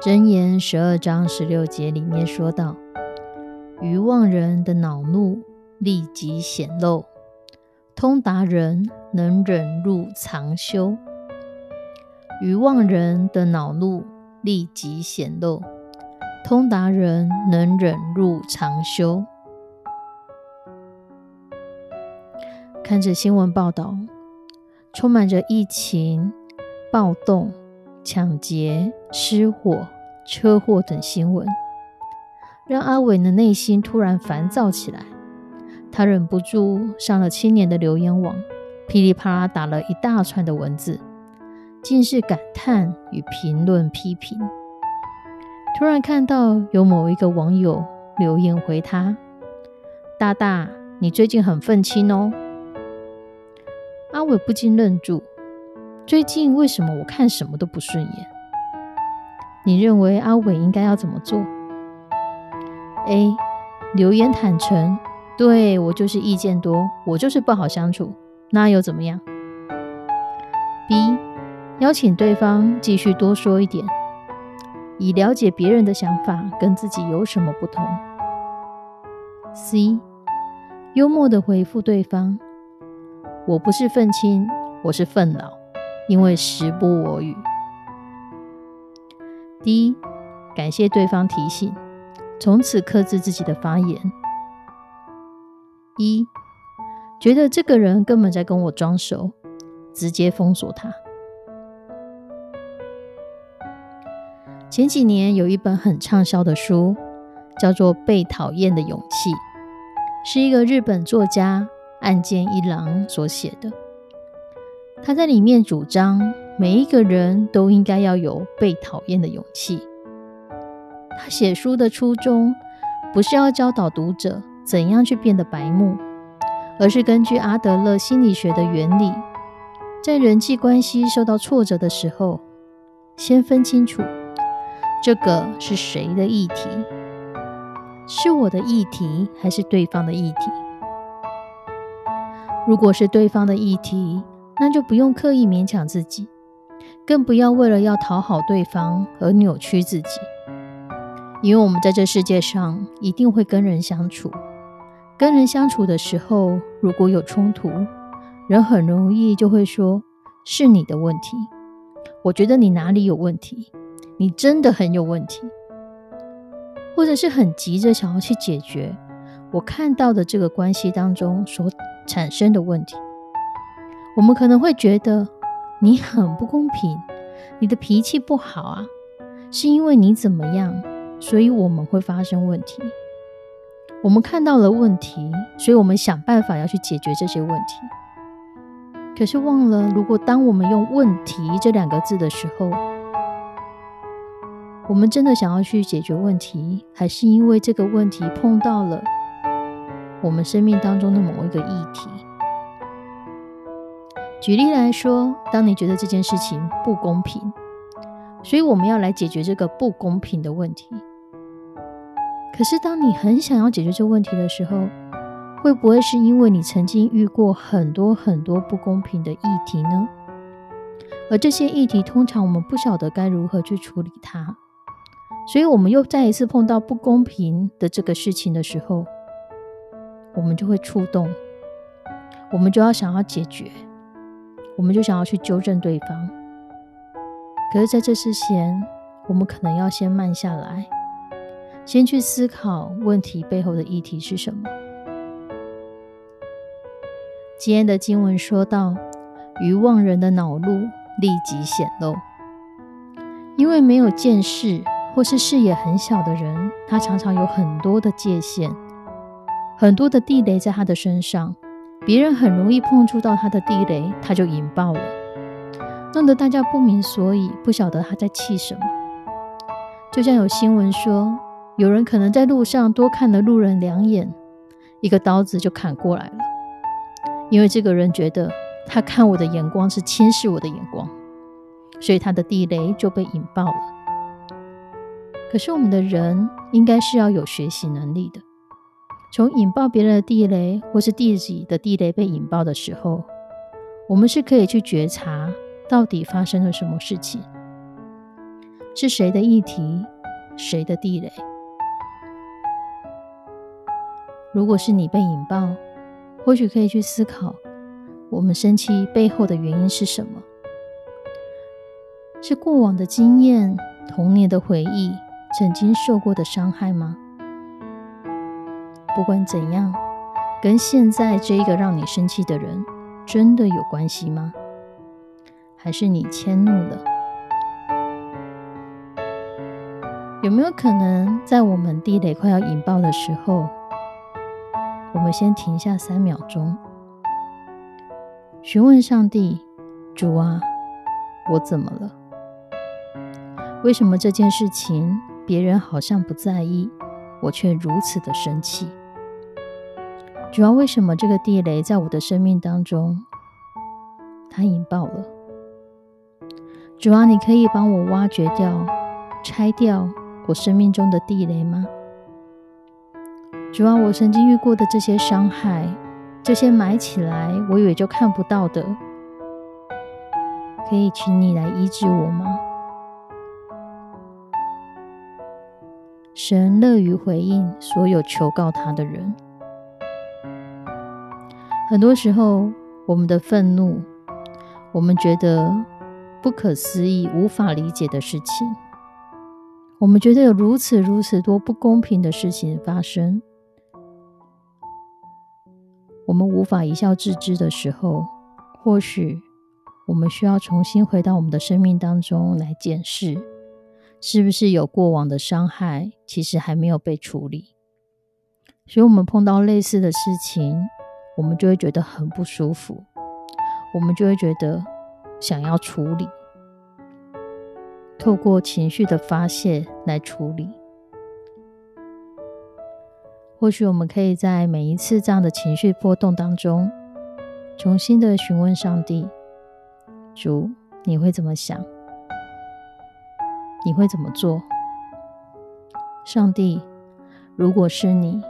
箴言十二章十六节里面说到：“愚妄人的恼怒立即显露，通达人能忍入藏修。愚妄人的恼怒立即显露，通达人能忍入藏修。”看着新闻报道，充满着疫情、暴动。抢劫、失火、车祸等新闻，让阿伟的内心突然烦躁起来。他忍不住上了青年的留言网，噼里啪啦打了一大串的文字，尽是感叹与评论批评。突然看到有某一个网友留言回他：“大大，你最近很愤青哦。”阿伟不禁愣住。最近为什么我看什么都不顺眼？你认为阿伟应该要怎么做？A. 留言坦诚，对我就是意见多，我就是不好相处，那又怎么样？B. 邀请对方继续多说一点，以了解别人的想法跟自己有什么不同。C. 幽默的回复对方，我不是愤青，我是愤老。因为时不我与。第一，感谢对方提醒，从此克制自己的发言。一，觉得这个人根本在跟我装熟，直接封锁他。前几年有一本很畅销的书，叫做《被讨厌的勇气》，是一个日本作家岸见一郎所写的。他在里面主张，每一个人都应该要有被讨厌的勇气。他写书的初衷，不是要教导读者怎样去变得白目，而是根据阿德勒心理学的原理，在人际关系受到挫折的时候，先分清楚这个是谁的议题，是我的议题还是对方的议题？如果是对方的议题，那就不用刻意勉强自己，更不要为了要讨好对方而扭曲自己。因为我们在这世界上一定会跟人相处，跟人相处的时候，如果有冲突，人很容易就会说是你的问题。我觉得你哪里有问题？你真的很有问题，或者是很急着想要去解决我看到的这个关系当中所产生的问题。我们可能会觉得你很不公平，你的脾气不好啊，是因为你怎么样，所以我们会发生问题。我们看到了问题，所以我们想办法要去解决这些问题。可是忘了，如果当我们用“问题”这两个字的时候，我们真的想要去解决问题，还是因为这个问题碰到了我们生命当中的某一个议题？举例来说，当你觉得这件事情不公平，所以我们要来解决这个不公平的问题。可是，当你很想要解决这个问题的时候，会不会是因为你曾经遇过很多很多不公平的议题呢？而这些议题通常我们不晓得该如何去处理它，所以我们又再一次碰到不公平的这个事情的时候，我们就会触动，我们就要想要解决。我们就想要去纠正对方，可是在这之前，我们可能要先慢下来，先去思考问题背后的议题是什么。今天的经文说到，愚妄人的恼怒立即显露，因为没有见识或是视野很小的人，他常常有很多的界限，很多的地雷在他的身上，别人很容易碰触到他的地雷，他就引爆了，弄得大家不明所以，不晓得他在气什么。就像有新闻说，有人可能在路上多看了路人两眼，一个刀子就砍过来了。因为这个人觉得他看我的眼光是轻视我的眼光，所以他的地雷就被引爆了。可是我们的人应该是要有学习能力的，从引爆别人的地雷，或是自己的地雷被引爆的时候，我们是可以去觉察到底发生了什么事情。是谁的议题，谁的地雷？如果是你被引爆，或许可以去思考，我们生气背后的原因是什么？是过往的经验、童年的回忆、曾经受过的伤害吗？不管怎样，跟现在这一个让你生气的人，真的有关系吗？还是你迁怒了？有没有可能，在我们地雷快要引爆的时候，我们先停下三秒钟，询问上帝：“主啊，我怎么了？为什么这件事情别人好像不在意，我却如此的生气？主要为什么这个地雷在我的生命当中，它引爆了？主啊，你可以帮我挖掘掉、拆掉。”我生命中的地雷吗？主啊，我曾经遇过的这些伤害，这些埋起来，我以为就看不到的，可以请你来医治我吗？神乐于回应所有求告他的人。很多时候，我们的愤怒，我们觉得不可思议、无法理解的事情。我们觉得有如此如此多不公平的事情发生，我们无法一笑置之的时候，或许我们需要重新回到我们的生命当中来检视，是不是有过往的伤害，其实还没有被处理。所以，我们碰到类似的事情，我们就会觉得很不舒服，我们就会觉得想要处理。透过情绪的发泄来处理，或许我们可以在每一次这样的情绪波动当中，重新的询问上帝：主，你会怎么想？你会怎么做？上帝，如果是你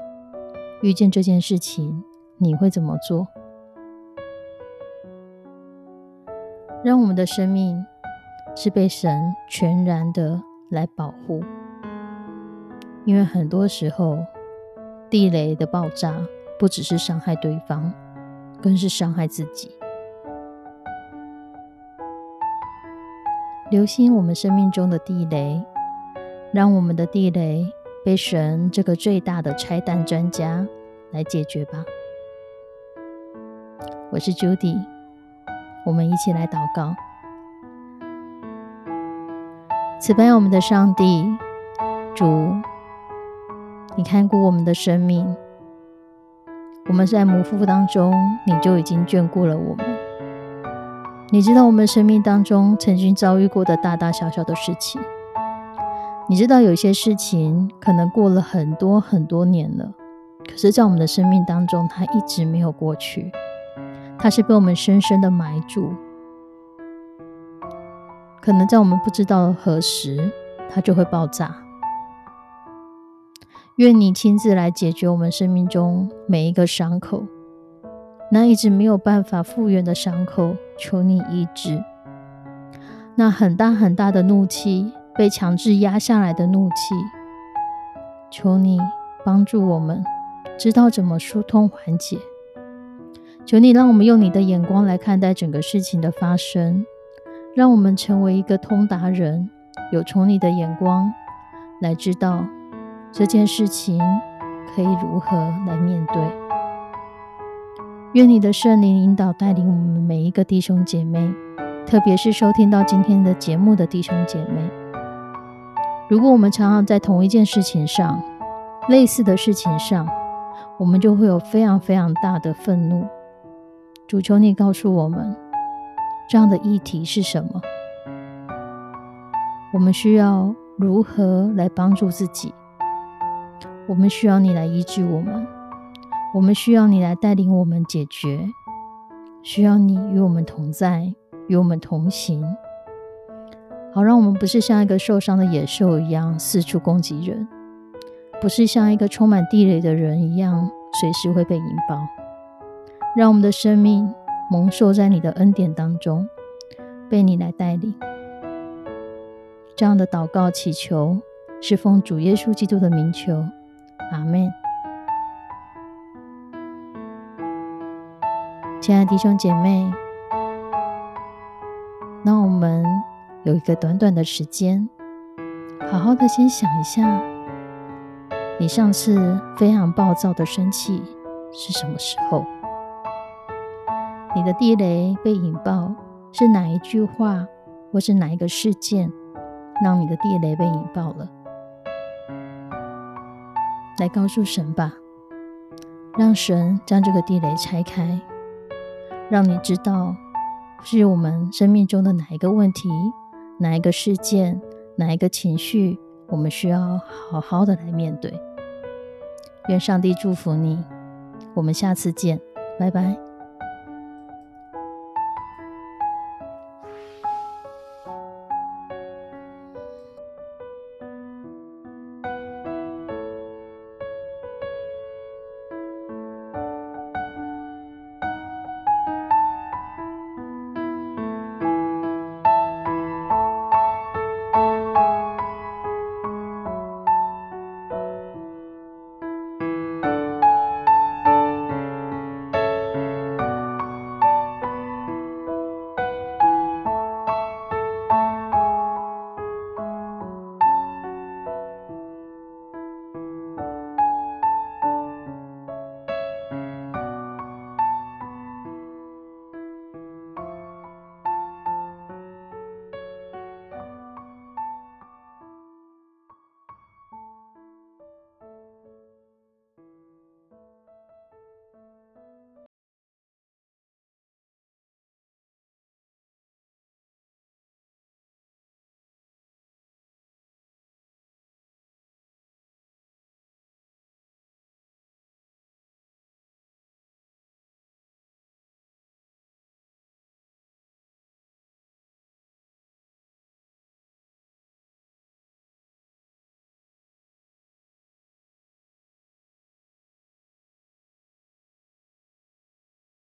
遇见这件事情，你会怎么做？让我们的生命。是被神全然的来保护，因为很多时候地雷的爆炸不只是伤害对方，更是伤害自己。留心我们生命中的地雷，让我们的地雷被神这个最大的拆弹专家来解决吧。我是 Judy，我们一起来祷告。慈悲我们的上帝，主，你看顾我们的生命，我们在母腹当中，你就已经眷顾了我们。你知道我们生命当中曾经遭遇过的大大小小的事情，你知道有些事情可能过了很多很多年了，可是，在我们的生命当中，它一直没有过去，它是被我们深深的埋住。可能在我们不知道何时，它就会爆炸。愿你亲自来解决我们生命中每一个伤口，那一直没有办法复原的伤口，求你医治。那很大很大的怒气，被强制压下来的怒气，求你帮助我们知道怎么疏通缓解。求你让我们用你的眼光来看待整个事情的发生。让我们成为一个通达人，有从你的眼光来知道这件事情可以如何来面对。愿你的圣灵引导带领我们每一个弟兄姐妹，特别是收听到今天的节目的弟兄姐妹。如果我们常常在同一件事情上、类似的事情上，我们就会有非常非常大的愤怒。主求你告诉我们，这样的议题是什么？我们需要如何来帮助自己？我们需要你来医治我们，我们需要你来带领我们解决，需要你与我们同在，与我们同行，好让我们不是像一个受伤的野兽一样四处攻击人，不是像一个充满地雷的人一样随时会被引爆。让我们的生命蒙受在你的恩典当中，被你来带领。这样的祷告祈求，是奉主耶稣基督的名求，阿门。亲爱的弟兄姐妹，那我们有一个短短的时间，好好的先想一下，你上次非常暴躁的生气是什么时候？你的地雷被引爆是哪一句话，或是哪一个事件？让你的地雷被引爆了，来告诉神吧，让神将这个地雷拆开，让你知道是我们生命中的哪一个问题、哪一个事件、哪一个情绪，我们需要好好的来面对。愿上帝祝福你，我们下次见，拜拜。